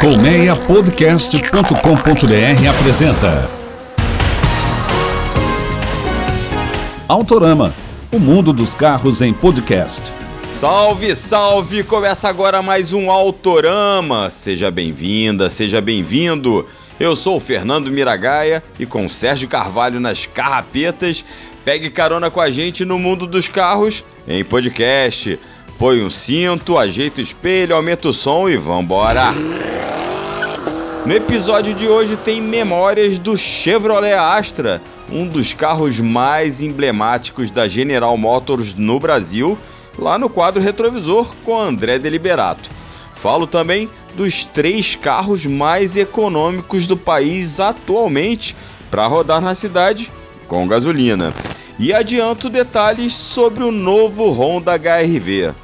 Colmeiapodcast.com.br apresenta Autorama, o mundo dos carros em podcast. Salve, salve! Começa agora mais um Autorama. Seja bem-vinda, seja bem-vindo. Eu sou o Fernando Miragaia e com Sérgio Carvalho nas carrapetas, pegue carona com a gente no mundo dos carros em podcast. Põe um cinto, ajeita o espelho, aumenta o som e vambora! No episódio de hoje tem memórias do Chevrolet Astra, um dos carros mais emblemáticos da General Motors no Brasil, lá no quadro retrovisor com André Deliberato. Falo também dos três carros mais econômicos do país atualmente para rodar na cidade com gasolina. E adianto detalhes sobre o novo Honda HRV.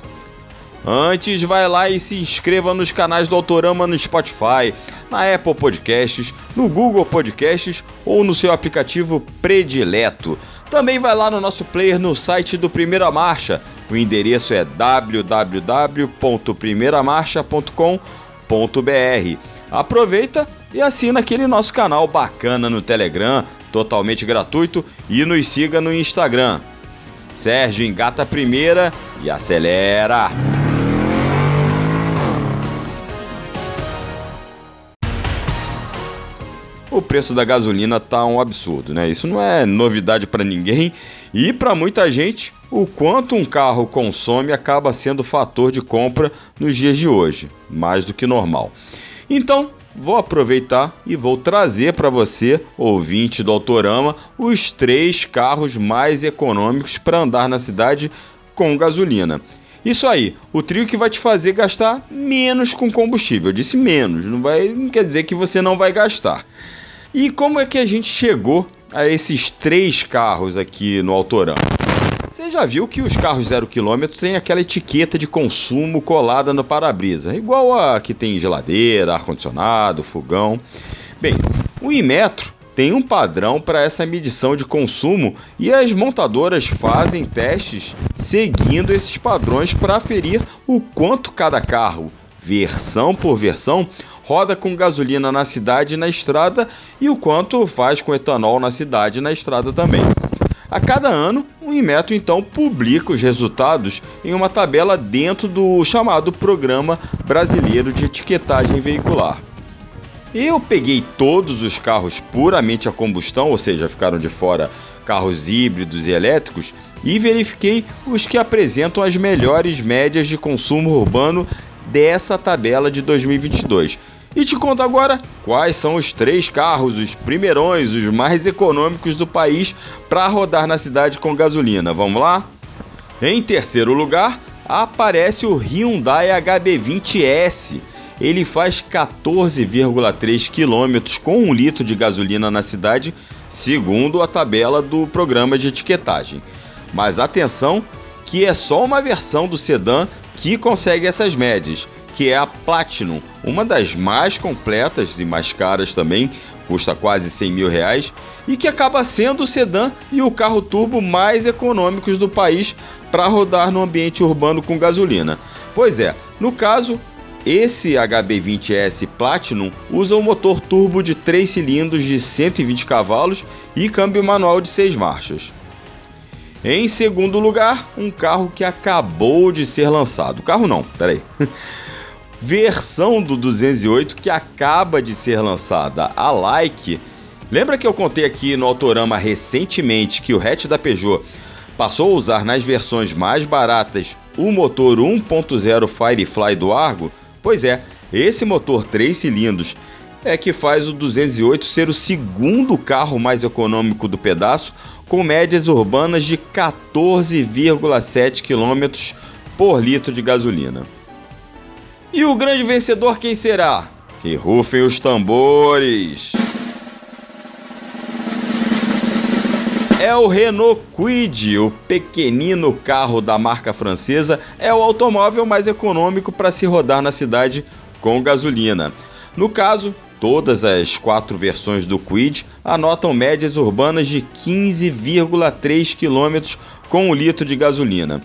Antes, vai lá e se inscreva nos canais do Autorama no Spotify, na Apple Podcasts, no Google Podcasts ou no seu aplicativo predileto. Também vai lá no nosso player no site do Primeira Marcha. O endereço é www.primeiramarcha.com.br. Aproveita e assina aquele nosso canal bacana no Telegram, totalmente gratuito, e nos siga no Instagram. Sérgio engata a primeira e acelera! O preço da gasolina tá um absurdo, né? Isso não é novidade para ninguém e para muita gente, o quanto um carro consome acaba sendo fator de compra nos dias de hoje, mais do que normal. Então, vou aproveitar e vou trazer para você, ouvinte do Autorama, os três carros mais econômicos para andar na cidade com gasolina. Isso aí, o trio que vai te fazer gastar menos com combustível. Eu disse menos, não, vai, não quer dizer que você não vai gastar. E como é que a gente chegou a esses três carros aqui no Autorama? Você já viu que os carros zero quilômetro têm aquela etiqueta de consumo colada no para-brisa, igual a que tem geladeira, ar-condicionado, fogão. Bem, o Inmetro tem um padrão para essa medição de consumo e as montadoras fazem testes seguindo esses padrões para aferir o quanto cada carro, versão por versão, roda com gasolina na cidade e na estrada e o quanto faz com etanol na cidade e na estrada também. A cada ano, o Inmetro então publica os resultados em uma tabela dentro do chamado Programa Brasileiro de Etiquetagem Veicular. Eu peguei todos os carros puramente a combustão, ou seja, ficaram de fora carros híbridos e elétricos, e verifiquei os que apresentam as melhores médias de consumo urbano dessa tabela de 2022. E te conto agora quais são os três carros, os primeirões, os mais econômicos do país para rodar na cidade com gasolina. Vamos lá? Em terceiro lugar, aparece o Hyundai HB20S. Ele faz 14,3 km com um litro de gasolina na cidade, segundo a tabela do programa de etiquetagem. Mas atenção, que é só uma versão do sedã que consegue essas médias que é a Platinum, uma das mais completas e mais caras também, custa quase 100 mil reais, e que acaba sendo o sedã e o carro turbo mais econômicos do país para rodar no ambiente urbano com gasolina. Pois é, no caso, esse HB20S Platinum usa um motor turbo de 3 cilindros de 120 cavalos e câmbio manual de 6 marchas. Em segundo lugar, um carro que acabou de ser lançado. Carro não, peraí. versão do 208 que acaba de ser lançada, a Like. Lembra que eu contei aqui no Autorama recentemente que o hatch da Peugeot passou a usar nas versões mais baratas o motor 1.0 Firefly do Argo? Pois é, esse motor 3 cilindros é que faz o 208 ser o segundo carro mais econômico do pedaço, com médias urbanas de 14,7 km por litro de gasolina. E o grande vencedor quem será? Que rufem os tambores! É o Renault Kwid, o pequenino carro da marca francesa, é o automóvel mais econômico para se rodar na cidade com gasolina. No caso, todas as quatro versões do Kwid anotam médias urbanas de 15,3 km com um litro de gasolina.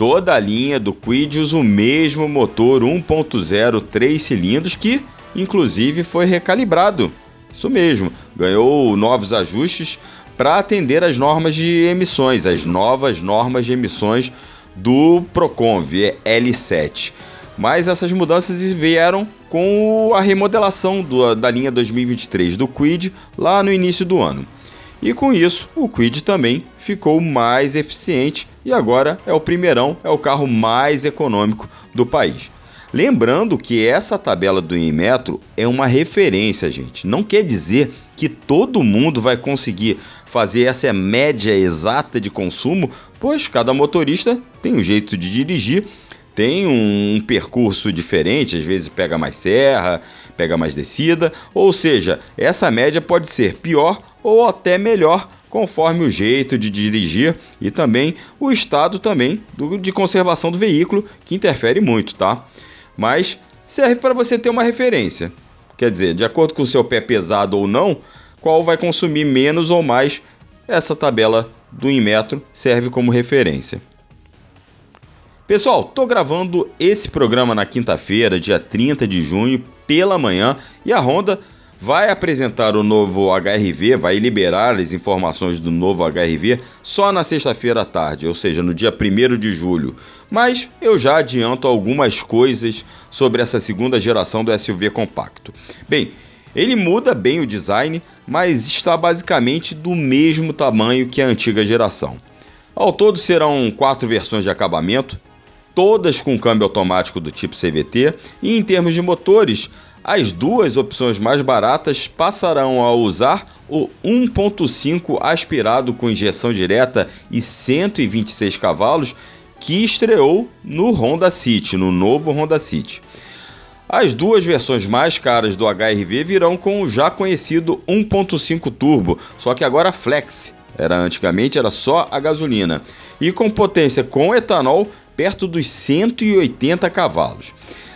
Toda a linha do Quid usa o mesmo motor 1.0 3 cilindros que inclusive foi recalibrado. Isso mesmo, ganhou novos ajustes para atender às normas de emissões, as novas normas de emissões do Procon L7. Mas essas mudanças vieram com a remodelação do, da linha 2023 do Quid lá no início do ano. E com isso, o Quid também ficou mais eficiente e agora é o primeirão, é o carro mais econômico do país. Lembrando que essa tabela do Inmetro é uma referência, gente. Não quer dizer que todo mundo vai conseguir fazer essa média exata de consumo, pois cada motorista tem um jeito de dirigir, tem um percurso diferente, às vezes pega mais serra, pega mais descida, ou seja, essa média pode ser pior ou até melhor conforme o jeito de dirigir e também o estado também do, de conservação do veículo, que interfere muito, tá? Mas serve para você ter uma referência. Quer dizer, de acordo com o seu pé pesado ou não, qual vai consumir menos ou mais, essa tabela do Inmetro serve como referência. Pessoal, tô gravando esse programa na quinta-feira, dia 30 de junho, pela manhã, e a Honda vai apresentar o novo HRV, vai liberar as informações do novo HRV só na sexta-feira à tarde, ou seja, no dia 1 de julho. Mas eu já adianto algumas coisas sobre essa segunda geração do SUV compacto. Bem, ele muda bem o design, mas está basicamente do mesmo tamanho que a antiga geração. Ao todo serão quatro versões de acabamento, todas com câmbio automático do tipo CVT, e em termos de motores, as duas opções mais baratas passarão a usar o 1.5 aspirado com injeção direta e 126 cavalos que estreou no Honda City, no novo Honda City. As duas versões mais caras do HRV virão com o já conhecido 1.5 turbo, só que agora flex. Era antigamente era só a gasolina e com potência com etanol perto dos 180 cavalos.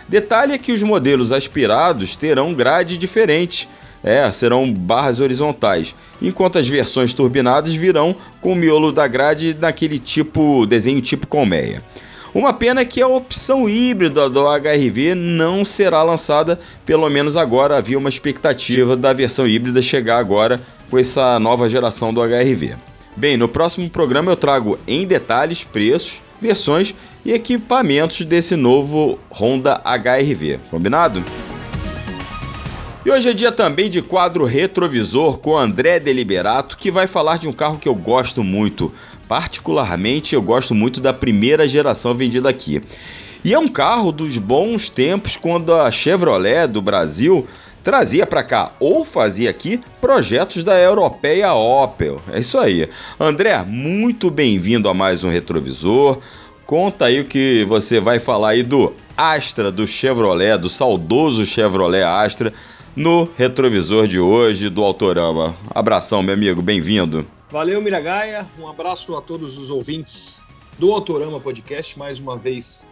Detalhe é que os modelos aspirados terão grade diferente, é, serão barras horizontais, enquanto as versões turbinadas virão com o miolo da grade naquele tipo desenho tipo colmeia. Uma pena é que a opção híbrida do HRV não será lançada, pelo menos agora havia uma expectativa da versão híbrida chegar agora com essa nova geração do HRV. Bem, no próximo programa eu trago em detalhes preços, versões e equipamentos desse novo Honda HRV. Combinado? E hoje é dia também de quadro retrovisor com André Deliberato, que vai falar de um carro que eu gosto muito. Particularmente, eu gosto muito da primeira geração vendida aqui. E é um carro dos bons tempos quando a Chevrolet do Brasil trazia para cá ou fazia aqui projetos da europeia Opel. É isso aí. André, muito bem-vindo a mais um retrovisor. Conta aí o que você vai falar aí do Astra do Chevrolet, do saudoso Chevrolet Astra, no retrovisor de hoje do Autorama. Abração, meu amigo, bem-vindo. Valeu, Miragaia. Um abraço a todos os ouvintes do Autorama Podcast. Mais uma vez,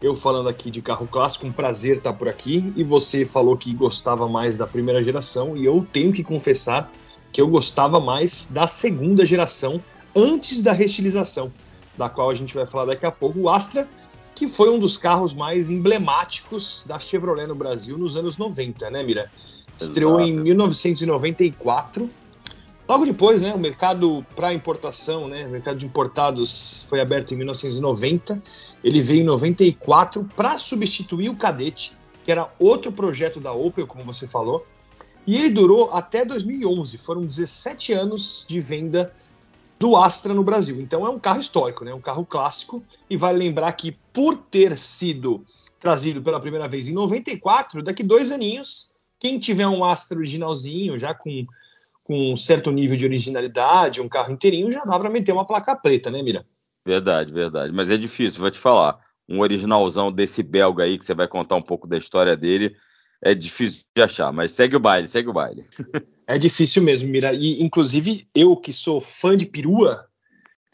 eu falando aqui de carro clássico, um prazer estar por aqui. E você falou que gostava mais da primeira geração, e eu tenho que confessar que eu gostava mais da segunda geração, antes da restilização da qual a gente vai falar daqui a pouco, o Astra, que foi um dos carros mais emblemáticos da Chevrolet no Brasil nos anos 90, né, Mira? Estreou Exato. em 1994. Logo depois, né, o mercado para importação, né, o mercado de importados foi aberto em 1990. Ele veio em 94 para substituir o Cadete, que era outro projeto da Opel, como você falou. E ele durou até 2011. Foram 17 anos de venda do Astra no Brasil. Então é um carro histórico, né? um carro clássico. E vale lembrar que por ter sido trazido pela primeira vez em 94, daqui dois aninhos, quem tiver um Astra originalzinho, já com, com um certo nível de originalidade, um carro inteirinho, já dá para meter uma placa preta, né, Mira? Verdade, verdade. Mas é difícil, vou te falar. Um originalzão desse belga aí, que você vai contar um pouco da história dele, é difícil de achar. Mas segue o baile, segue o baile. É difícil mesmo, Mira. E, inclusive, eu que sou fã de perua,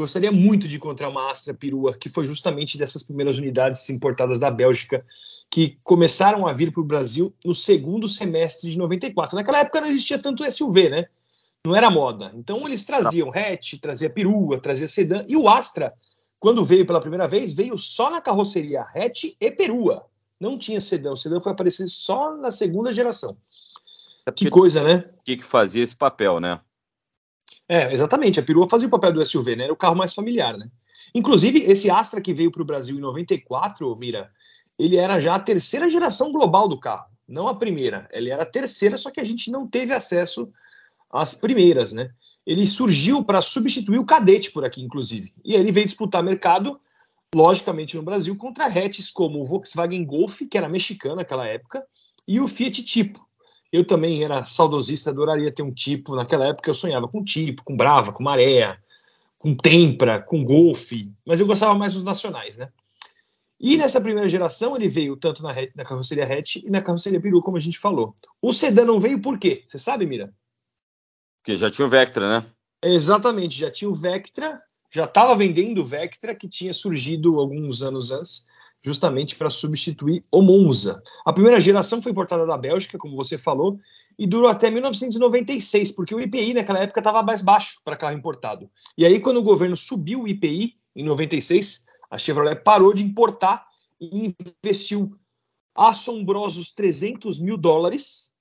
gostaria muito de encontrar uma Astra perua, que foi justamente dessas primeiras unidades importadas da Bélgica, que começaram a vir para o Brasil no segundo semestre de 94. Naquela época não existia tanto SUV, né? Não era moda. Então eles traziam hatch, trazia perua, trazia sedã. E o Astra, quando veio pela primeira vez, veio só na carroceria hatch e perua. Não tinha sedã. O sedã foi aparecer só na segunda geração. É que coisa, né? O que, que fazia esse papel, né? É, exatamente. A perua fazia o papel do SUV, né? Era o carro mais familiar, né? Inclusive, esse Astra que veio para o Brasil em 94, Mira, ele era já a terceira geração global do carro, não a primeira. Ele era a terceira, só que a gente não teve acesso às primeiras, né? Ele surgiu para substituir o Cadete por aqui, inclusive. E ele veio disputar mercado, logicamente, no Brasil, contra hatches como o Volkswagen Golf, que era mexicano naquela época, e o Fiat Tipo. Eu também era saudosista, adoraria ter um tipo. Naquela época eu sonhava com tipo, com Brava, com Maré, com Tempra, com Golf, mas eu gostava mais dos nacionais, né? E nessa primeira geração ele veio tanto na, na carroceria hatch e na carroceria peru, como a gente falou. O sedã não veio por quê? Você sabe, Mira? Porque já tinha o Vectra, né? Exatamente, já tinha o Vectra, já estava vendendo o Vectra, que tinha surgido alguns anos antes, justamente para substituir o Monza. A primeira geração foi importada da Bélgica, como você falou, e durou até 1996, porque o IPI naquela época estava mais baixo para carro importado. E aí, quando o governo subiu o IPI, em 96, a Chevrolet parou de importar e investiu assombrosos 300 mil dólares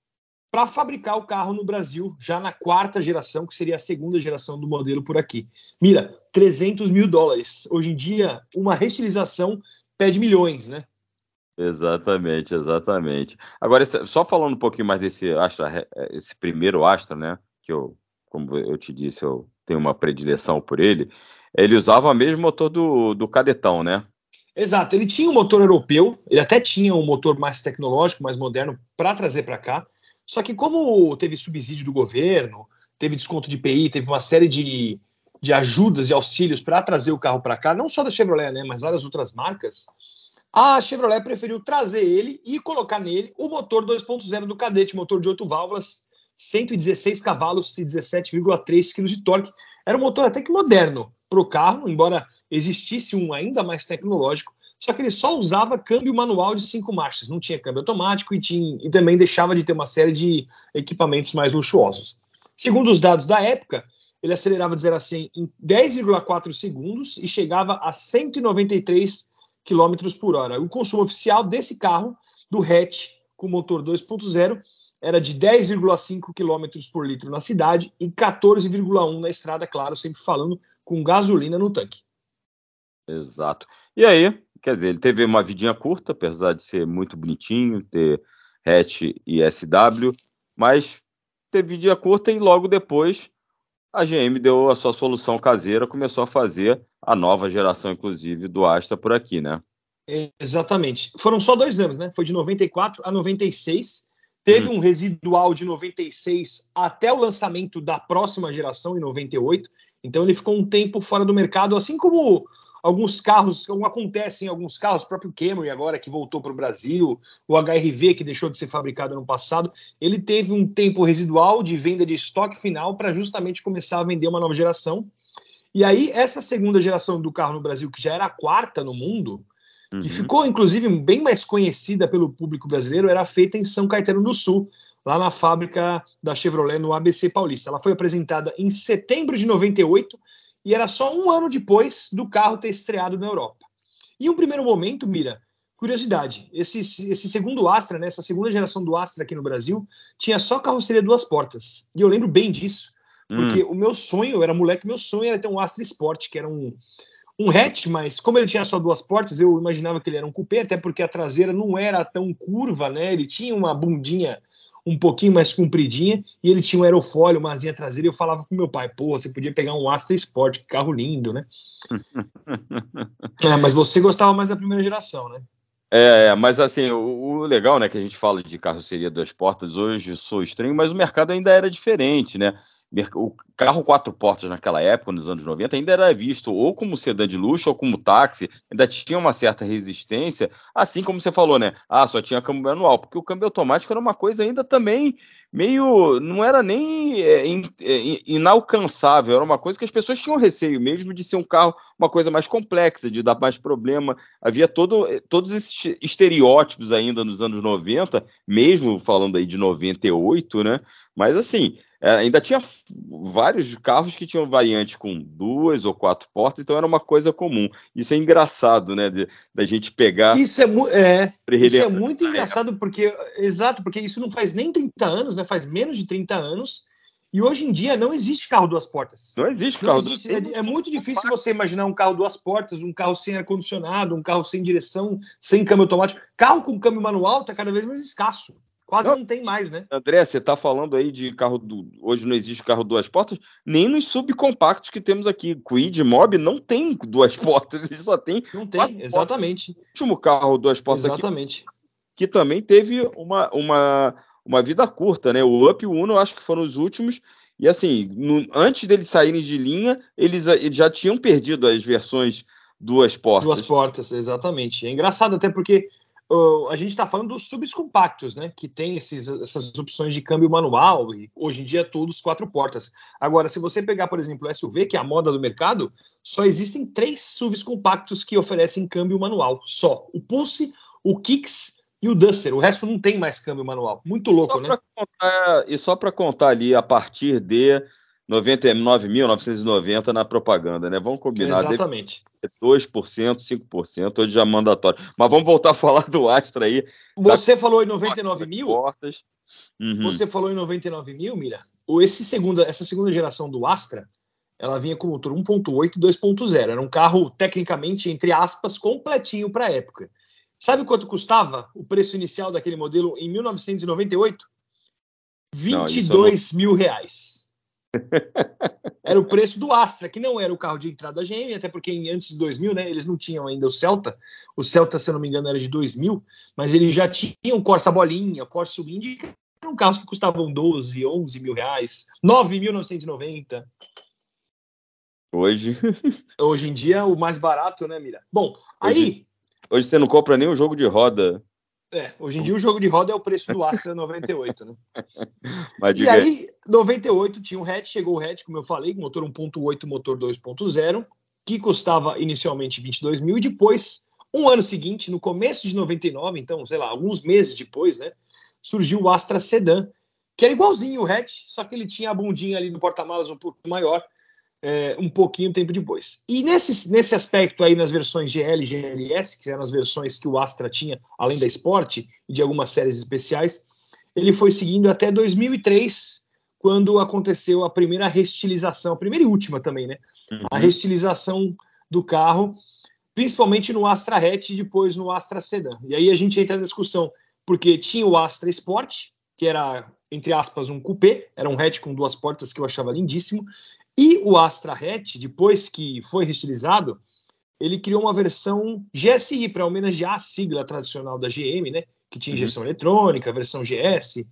para fabricar o carro no Brasil, já na quarta geração, que seria a segunda geração do modelo por aqui. Mira, 300 mil dólares. Hoje em dia, uma restilização pede milhões, né? Exatamente, exatamente. Agora, só falando um pouquinho mais desse Astra, esse primeiro Astra, né? Que eu, como eu te disse, eu tenho uma predileção por ele ele usava o mesmo motor do, do Cadetão, né? Exato, ele tinha um motor europeu, ele até tinha um motor mais tecnológico, mais moderno para trazer para cá. Só que como teve subsídio do governo, teve desconto de IPI, teve uma série de, de ajudas e auxílios para trazer o carro para cá, não só da Chevrolet, né, mas várias outras marcas, a Chevrolet preferiu trazer ele e colocar nele o motor 2.0 do Cadete, motor de 8 válvulas, 116 cavalos e 17,3 kg de torque. Era um motor até que moderno, para o carro, embora existisse um ainda mais tecnológico, só que ele só usava câmbio manual de cinco marchas, não tinha câmbio automático e, tinha, e também deixava de ter uma série de equipamentos mais luxuosos. Segundo os dados da época, ele acelerava de 0 a 100 em 10,4 segundos e chegava a 193 km por hora. O consumo oficial desse carro, do hatch com motor 2.0, era de 10,5 km por litro na cidade e 14,1 na estrada, claro, sempre falando com gasolina no tanque. Exato. E aí, quer dizer, ele teve uma vidinha curta, apesar de ser muito bonitinho, ter hatch e SW, mas teve vidinha curta e logo depois a GM deu a sua solução caseira, começou a fazer a nova geração, inclusive, do Astra por aqui, né? Exatamente. Foram só dois anos, né? Foi de 94 a 96. Teve hum. um residual de 96 até o lançamento da próxima geração, em 98. Então ele ficou um tempo fora do mercado, assim como alguns carros, como acontece em alguns carros, o próprio Camry agora que voltou para o Brasil, o HRV que deixou de ser fabricado no passado, ele teve um tempo residual de venda de estoque final para justamente começar a vender uma nova geração. E aí essa segunda geração do carro no Brasil, que já era a quarta no mundo, uhum. que ficou inclusive bem mais conhecida pelo público brasileiro, era feita em São Caetano do Sul, lá na fábrica da Chevrolet no ABC Paulista. Ela foi apresentada em setembro de 98 e era só um ano depois do carro ter estreado na Europa. Em um primeiro momento, Mira, curiosidade, esse, esse segundo Astra, né, essa segunda geração do Astra aqui no Brasil, tinha só carroceria duas portas. E eu lembro bem disso, porque hum. o meu sonho, eu era moleque, meu sonho era ter um Astra Sport, que era um, um hatch, mas como ele tinha só duas portas, eu imaginava que ele era um coupé, até porque a traseira não era tão curva, né? Ele tinha uma bundinha um pouquinho mais compridinha, e ele tinha um aerofólio, uma asinha traseira, e eu falava com meu pai, pô, você podia pegar um Astra Sport, que carro lindo, né? é, mas você gostava mais da primeira geração, né? É, é, mas assim, o, o, legal, né, que a gente fala de carroceria duas portas, hoje sou estranho, mas o mercado ainda era diferente, né? O carro quatro portas naquela época, nos anos 90, ainda era visto ou como sedã de luxo ou como táxi, ainda tinha uma certa resistência, assim como você falou, né? Ah, só tinha câmbio manual, porque o câmbio automático era uma coisa ainda também meio. não era nem é, é inalcançável, era uma coisa que as pessoas tinham receio mesmo de ser um carro uma coisa mais complexa, de dar mais problema. Havia todo, é, todos esses estereótipos ainda nos anos 90, mesmo falando aí de 98, né? Mas assim, é, ainda tinha vários carros que tinham variantes com duas ou quatro portas, então era uma coisa comum. Isso é engraçado, né? Da gente pegar. Isso é, é, isso é muito engraçado, porque. Exato, porque isso não faz nem 30 anos, né? Faz menos de 30 anos. E hoje em dia não existe carro duas portas. Não existe carro não existe, duas é, é muito difícil você imaginar um carro duas portas, um carro sem ar-condicionado, um carro sem direção, sem câmbio automático. Carro com câmbio manual está cada vez mais escasso. Quase não, não tem mais, né? André, você está falando aí de carro do. Hoje não existe carro duas portas, nem nos subcompactos que temos aqui. Quid, Mob não tem duas portas, ele só tem. Não tem, exatamente. Portas. O último carro duas portas exatamente. aqui. Que também teve uma, uma, uma vida curta, né? O Up e o Uno, acho que foram os últimos. E assim, no, antes deles saírem de linha, eles, eles já tinham perdido as versões duas portas. Duas portas, exatamente. É engraçado até porque a gente está falando dos subs compactos, né? Que tem esses, essas opções de câmbio manual e hoje em dia todos quatro portas. Agora, se você pegar, por exemplo, o SUV, que é a moda do mercado, só existem três SUVs compactos que oferecem câmbio manual. Só. O Pulse, o Kicks e o Duster. O resto não tem mais câmbio manual. Muito louco, só né? Contar, e só para contar ali a partir de 99.990 na propaganda, né? Vamos combinar. Exatamente. 2%, 5%, hoje já é mandatório. Mas vamos voltar a falar do Astra aí. Você tá... falou em 99 mil? Uhum. Você falou em 99 mil, Mira? Esse segunda, essa segunda geração do Astra, ela vinha com motor 1.8 e 2.0. Era um carro, tecnicamente, entre aspas, completinho para a época. Sabe quanto custava o preço inicial daquele modelo em 1998? 22 não, mil reais. Era o preço do Astra, que não era o carro de entrada da GM, até porque antes de 2000, né, eles não tinham ainda o Celta. O Celta, se eu não me engano, era de 2000, mas eles já tinham o Corsa Bolinha, o Corsa Indy, que eram carros que custavam 12, 11 mil reais, 9.990. Hoje. Hoje em dia, o mais barato, né, Mira? Bom, aí. Hoje, você não compra nem o jogo de roda é, hoje em dia o jogo de roda é o preço do Astra 98, né? Mas e aí, 98 tinha um hatch, chegou o hatch, como eu falei, motor 1.8, motor 2.0, que custava inicialmente 22 mil e depois, um ano seguinte, no começo de 99, então, sei lá, alguns meses depois, né, surgiu o Astra Sedan, que era igualzinho o hatch, só que ele tinha a bundinha ali no porta-malas um pouco maior, é, um pouquinho tempo depois. E nesse, nesse aspecto aí, nas versões GL e GLS, que eram as versões que o Astra tinha, além da Sport e de algumas séries especiais, ele foi seguindo até 2003, quando aconteceu a primeira restilização, a primeira e última também, né? Uhum. A restilização do carro, principalmente no Astra Hatch e depois no Astra Sedan. E aí a gente entra na discussão, porque tinha o Astra Sport, que era, entre aspas, um coupé, era um hatch com duas portas que eu achava lindíssimo, e o Astra Hatch, depois que foi restilizado, ele criou uma versão GSI para homenagear a sigla tradicional da GM, né? Que tinha uhum. injeção uhum. eletrônica, versão GS.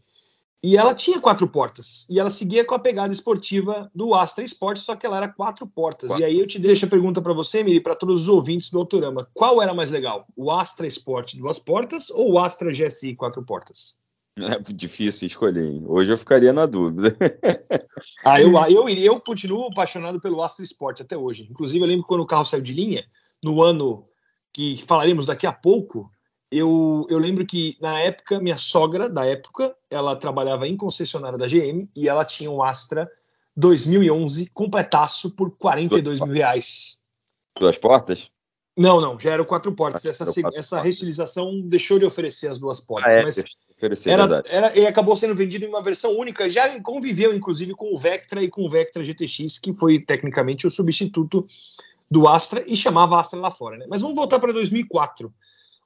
E ela tinha quatro portas. E ela seguia com a pegada esportiva do Astra Sport, só que ela era quatro portas. Quatro. E aí eu te deixo a pergunta para você, Miri, para todos os ouvintes do Autorama. Qual era mais legal? O Astra Sport duas portas ou o Astra GSI quatro portas? É difícil escolher. Hein? Hoje eu ficaria na dúvida. ah, eu, eu, eu continuo apaixonado pelo Astra Sport até hoje. Inclusive, eu lembro quando o carro saiu de linha, no ano que falaremos daqui a pouco, eu, eu lembro que na época, minha sogra da época, ela trabalhava em concessionária da GM e ela tinha um Astra 2011 completaço por 42 mil reais. Duas portas? Não, não, já era o quatro portas. Essa, essa restilização deixou de oferecer as duas portas. Ah, é, mas era, era, e acabou sendo vendido em uma versão única. Já conviveu, inclusive, com o Vectra e com o Vectra GTX, que foi tecnicamente o substituto do Astra e chamava Astra lá fora. Né? Mas vamos voltar para 2004.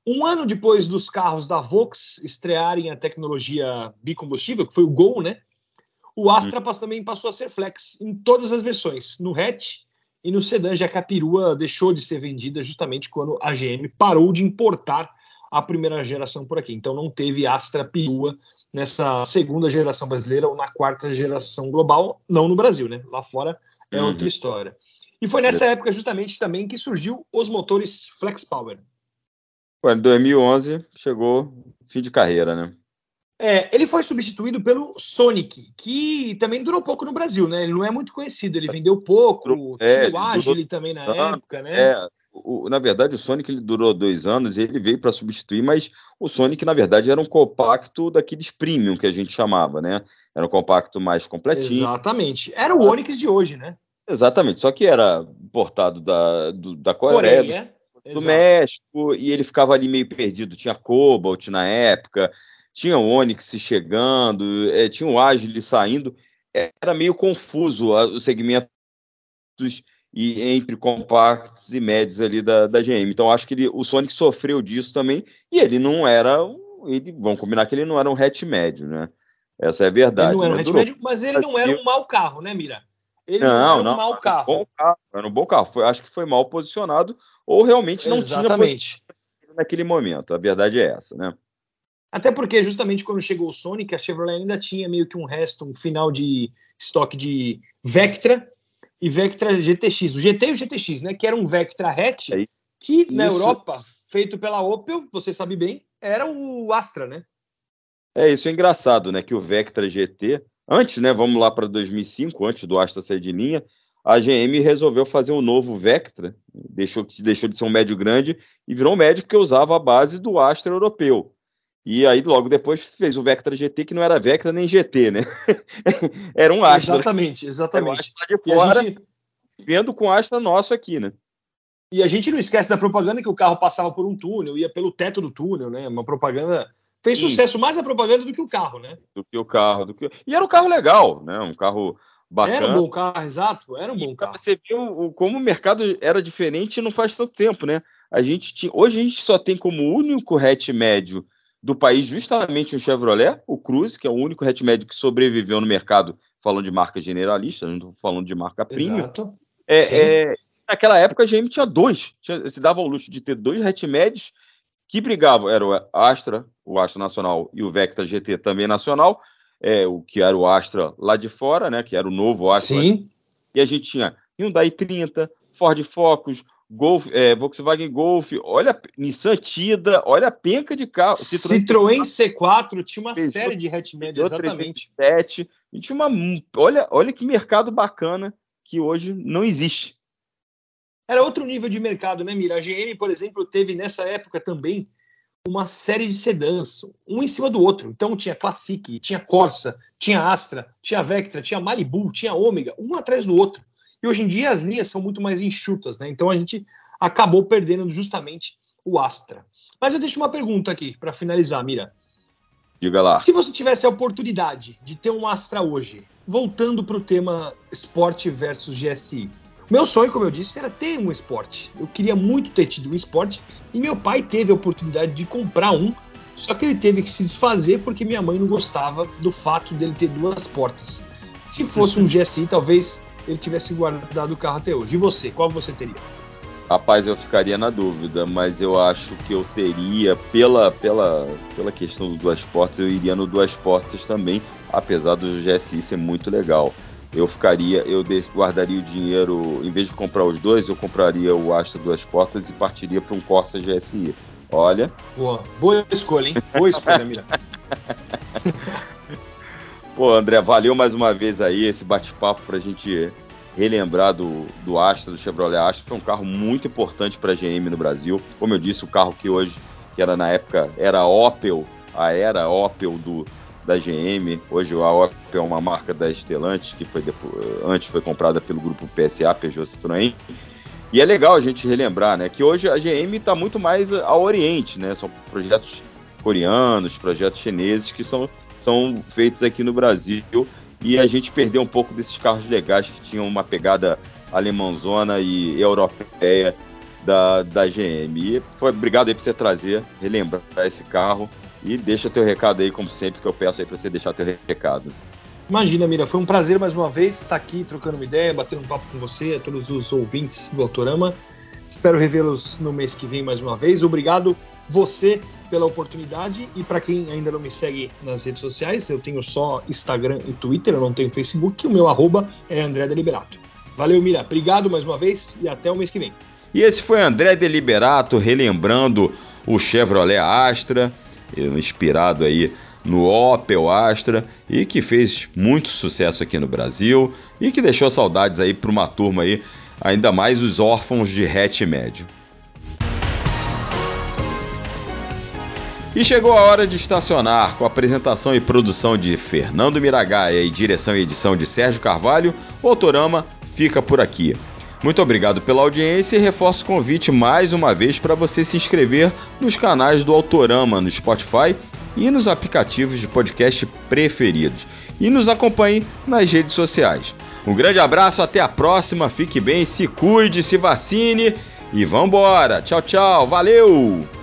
Um ano depois dos carros da Vox estrearem a tecnologia bicombustível, que foi o Gol, né? O Astra hum. também passou a ser flex em todas as versões, no hatch e no sedã, já que a perua deixou de ser vendida justamente quando a GM parou de importar a primeira geração por aqui. Então não teve Astra Perua nessa segunda geração brasileira ou na quarta geração global, não no Brasil, né? Lá fora é uhum. outra história. E foi nessa época justamente também que surgiu os motores Flex Power. Em 2011 chegou fim de carreira, né? É, ele foi substituído pelo Sonic, que também durou pouco no Brasil, né? Ele não é muito conhecido, ele vendeu pouco, é, tinha o Agile também na época, né? É, o, na verdade, o Sonic ele durou dois anos e ele veio para substituir, mas o Sonic, na verdade, era um compacto daqueles premium que a gente chamava, né? Era um compacto mais completinho. Exatamente. Era o Onix de hoje, né? Exatamente, só que era importado da, do, da Coreia, Coreia do, do México, e ele ficava ali meio perdido. Tinha Cobalt na época, tinha o Onix chegando, é, tinha o Agile saindo. Era meio confuso os segmentos e entre compactos e médios ali da, da GM. Então acho que ele, o Sonic sofreu disso também e ele não era, ele, vamos combinar que ele não era um hatch médio, né? Essa é a verdade. Ele não era um hatch médio, mas ele não era um mau carro, né, Mira? Ele não, não era um não, mau carro. Um bom carro. Era um bom carro. Foi, acho que foi mal posicionado ou realmente não Exatamente. tinha naquele momento. A verdade é essa, né? Até porque justamente quando chegou o Sonic, a Chevrolet ainda tinha meio que um resto, um final de estoque de Vectra e Vectra GTX, o GT e o GTX, né? Que era um Vectra hatch é que na Europa, feito pela Opel, você sabe bem, era o Astra, né? É, isso é engraçado, né? Que o Vectra GT, antes, né? Vamos lá para 2005, antes do Astra sair de linha, a GM resolveu fazer um novo Vectra, deixou, deixou de ser um médio grande e virou um médio porque usava a base do Astra europeu. E aí, logo depois, fez o Vectra GT, que não era Vectra nem GT, né? era um Astra. Exatamente, exatamente. Era um de fora, gente... vendo com Astra nosso aqui, né? E a gente não esquece da propaganda que o carro passava por um túnel, ia pelo teto do túnel, né? Uma propaganda. Fez Sim. sucesso mais a propaganda do que o carro, né? Do que o carro. Do que... E era um carro legal, né? Um carro bacana. Era um bom carro, exato. Era um bom carro. Você viu como o mercado era diferente não faz tanto tempo, né? A gente tinha... Hoje a gente só tem como único hatch médio do país justamente um Chevrolet, o Cruze, que é o único hatch médio que sobreviveu no mercado, falando de marca generalista, não estou falando de marca premium. É, é, naquela época a GM tinha dois, tinha, se dava o luxo de ter dois hatch médios que brigavam, era o Astra, o Astra Nacional e o Vectra GT também nacional, é, o que era o Astra lá de fora, né, que era o novo Astra. Sim. E a gente tinha Hyundai 30, Ford Focus, Golf, é, Volkswagen Golf, olha Nissan Tida, olha a penca de carro. Citroën, C4 tinha uma série de hatchback, exatamente. 7, e tinha uma, olha, olha que mercado bacana que hoje não existe. Era outro nível de mercado, né, Mira? A GM, por exemplo, teve nessa época também uma série de sedãs, um em cima do outro. Então tinha Classic, tinha Corsa, tinha Astra, tinha Vectra, tinha Malibu, tinha Ômega, um atrás do outro. E hoje em dia as linhas são muito mais enxutas, né? Então a gente acabou perdendo justamente o Astra. Mas eu deixo uma pergunta aqui para finalizar, Mira. Diga lá. Se você tivesse a oportunidade de ter um Astra hoje, voltando para o tema esporte versus GSI, meu sonho, como eu disse, era ter um esporte. Eu queria muito ter tido um esporte e meu pai teve a oportunidade de comprar um, só que ele teve que se desfazer porque minha mãe não gostava do fato dele ter duas portas. Se fosse um GSI, talvez ele tivesse guardado o carro até hoje. E você, qual você teria? Rapaz, eu ficaria na dúvida, mas eu acho que eu teria, pela, pela, pela questão do duas portas, eu iria no duas portas também, apesar do GSI ser muito legal. Eu ficaria, eu guardaria o dinheiro, em vez de comprar os dois, eu compraria o Astra duas portas e partiria para um Corsa GSI. Olha. Boa, boa escolha, hein? Boa escolha, Mira. Pô, André, valeu mais uma vez aí esse bate-papo para a gente relembrar do, do Astra, do Chevrolet Astra. Foi um carro muito importante para a GM no Brasil. Como eu disse, o carro que hoje, que era na época, era Opel, a era Opel do, da GM. Hoje a Opel é uma marca da Stellantis, que foi depois, antes foi comprada pelo grupo PSA, Peugeot Citroën. E é legal a gente relembrar, né, que hoje a GM está muito mais ao Oriente, né? São projetos coreanos, projetos chineses que são são feitos aqui no Brasil e a gente perdeu um pouco desses carros legais que tinham uma pegada alemãozona e europeia da, da GM. E foi obrigado aí por você trazer, relembrar esse carro e deixa teu recado aí, como sempre, que eu peço aí para você deixar teu recado. Imagina, Mira, foi um prazer mais uma vez estar aqui trocando uma ideia, batendo um papo com você, a todos os ouvintes do Autorama. Espero revê-los no mês que vem mais uma vez. Obrigado você pela oportunidade e para quem ainda não me segue nas redes sociais, eu tenho só Instagram e Twitter, eu não tenho Facebook, o meu arroba é André Deliberato. Valeu, Mira, obrigado mais uma vez e até o mês que vem. E esse foi André Deliberato relembrando o Chevrolet Astra, inspirado aí no Opel Astra e que fez muito sucesso aqui no Brasil e que deixou saudades aí para uma turma aí, ainda mais os órfãos de hatch médio. E chegou a hora de estacionar, com a apresentação e produção de Fernando Miragaia e direção e edição de Sérgio Carvalho, o Autorama fica por aqui. Muito obrigado pela audiência e reforço o convite mais uma vez para você se inscrever nos canais do Autorama no Spotify e nos aplicativos de podcast preferidos. E nos acompanhe nas redes sociais. Um grande abraço, até a próxima, fique bem, se cuide, se vacine e vambora! Tchau, tchau, valeu!